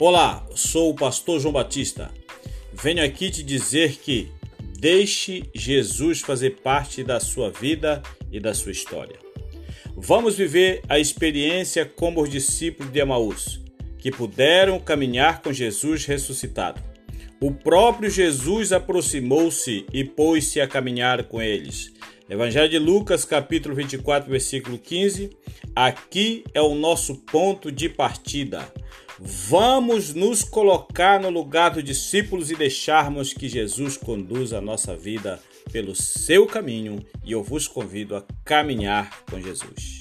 Olá, sou o pastor João Batista. Venho aqui te dizer que deixe Jesus fazer parte da sua vida e da sua história. Vamos viver a experiência como os discípulos de Emaús, que puderam caminhar com Jesus ressuscitado. O próprio Jesus aproximou-se e pôs-se a caminhar com eles. Evangelho de Lucas, capítulo 24, versículo 15. Aqui é o nosso ponto de partida. Vamos nos colocar no lugar dos discípulos e deixarmos que Jesus conduza a nossa vida pelo seu caminho e eu vos convido a caminhar com Jesus.